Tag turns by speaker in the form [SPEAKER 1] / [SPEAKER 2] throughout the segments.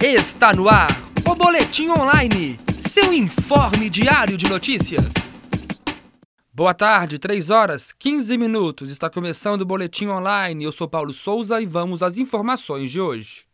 [SPEAKER 1] Está no ar o Boletim Online, seu informe diário de notícias. Boa tarde, 3 horas 15 minutos. Está começando o Boletim Online. Eu sou Paulo Souza e vamos às informações de hoje.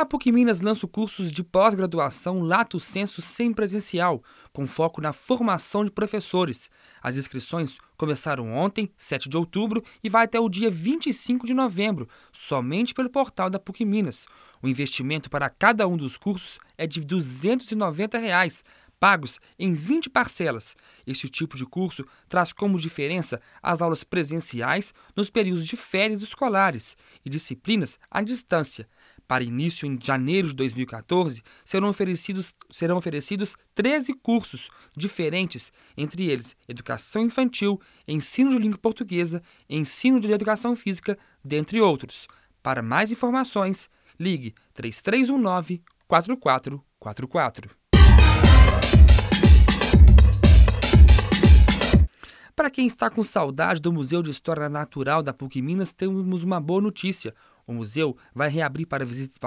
[SPEAKER 1] A PUC Minas lança cursos de pós-graduação Lato Senso sem presencial, com foco na formação de professores. As inscrições começaram ontem, 7 de outubro, e vai até o dia 25 de novembro, somente pelo portal da PUC Minas. O investimento para cada um dos cursos é de 290 reais, pagos em 20 parcelas. Este tipo de curso traz como diferença as aulas presenciais nos períodos de férias escolares e disciplinas à distância. Para início em janeiro de 2014, serão oferecidos, serão oferecidos 13 cursos diferentes, entre eles Educação Infantil, Ensino de Língua Portuguesa, Ensino de Educação Física, dentre outros. Para mais informações, ligue 3319 4444. Para quem está com saudade do Museu de História Natural da PUC Minas, temos uma boa notícia. O museu vai reabrir para,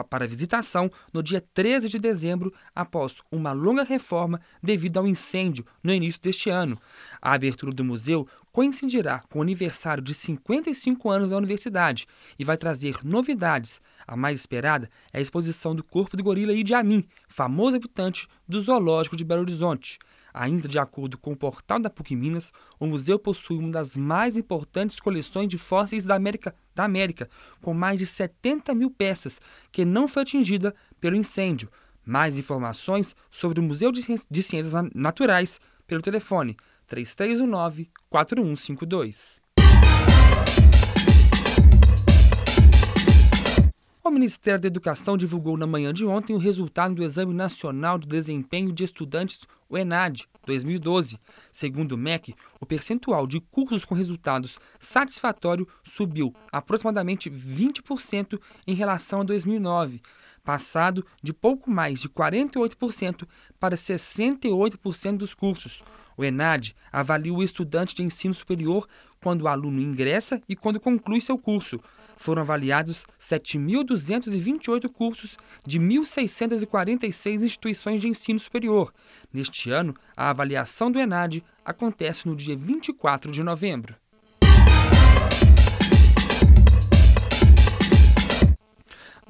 [SPEAKER 1] para visitação no dia 13 de dezembro, após uma longa reforma devido ao incêndio no início deste ano. A abertura do museu coincidirá com o aniversário de 55 anos da universidade e vai trazer novidades. A mais esperada é a exposição do corpo do gorila Idi Amin, famoso habitante do Zoológico de Belo Horizonte. Ainda de acordo com o portal da PUC Minas, o museu possui uma das mais importantes coleções de fósseis da América, da América, com mais de 70 mil peças, que não foi atingida pelo incêndio. Mais informações sobre o Museu de Ciências Naturais pelo telefone 3319 4152. Ministério da Educação divulgou na manhã de ontem o resultado do Exame Nacional de Desempenho de Estudantes, o ENAD, 2012. Segundo o MEC, o percentual de cursos com resultados satisfatórios subiu aproximadamente 20% em relação a 2009, passado de pouco mais de 48% para 68% dos cursos. O ENAD avalia o estudante de ensino superior quando o aluno ingressa e quando conclui seu curso. Foram avaliados 7.228 cursos de 1.646 instituições de ensino superior. Neste ano, a avaliação do ENAD acontece no dia 24 de novembro.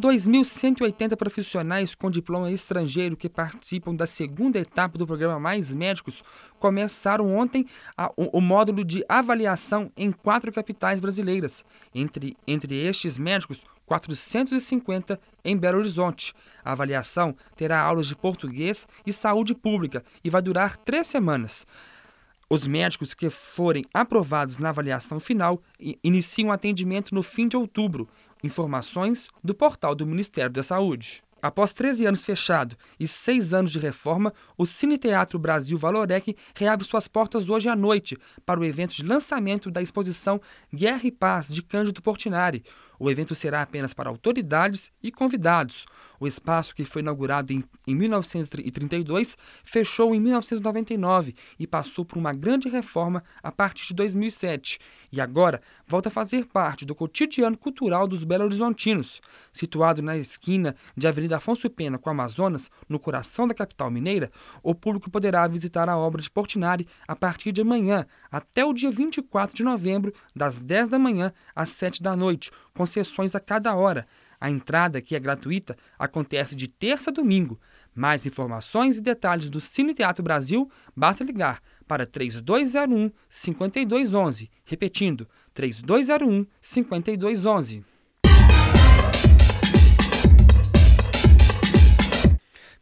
[SPEAKER 1] 2.180 profissionais com diploma estrangeiro que participam da segunda etapa do programa Mais Médicos começaram ontem a, o, o, módulo de avaliação em quatro capitais brasileiras. Entre, entre estes médicos, 450 em Belo Horizonte. A avaliação terá aulas de português e saúde pública e vai durar três semanas. Os médicos que forem aprovados na avaliação final iniciam atendimento no fim de outubro Informações do portal do Ministério da Saúde. Após 13 anos fechado e 6 anos de reforma, o Cine Teatro Brasil Valorec reabre suas portas hoje à noite para o evento de lançamento da exposição Guerra e Paz de Cândido Portinari. O evento será apenas para autoridades e convidados. O espaço, que foi inaugurado em, em 1932, fechou em 1999 e passou por uma grande reforma a partir de 2007. E agora volta a fazer parte do cotidiano cultural dos belo-horizontinos. Situado na esquina de Avenida Afonso Pena com Amazonas, no coração da capital mineira, o público poderá visitar a obra de Portinari a partir de amanhã até o dia 24 de novembro, das 10 da manhã às 7 da noite, com sessões a cada hora. A entrada, que é gratuita, acontece de terça a domingo. Mais informações e detalhes do Cine Teatro Brasil, basta ligar para 3201 5211. Repetindo, 3201 5211.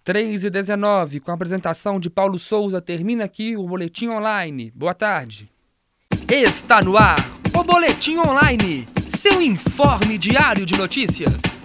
[SPEAKER 1] Três e 19, com a apresentação de Paulo Souza, termina aqui o Boletim Online. Boa tarde. Está no ar o Boletim Online, seu informe diário de notícias.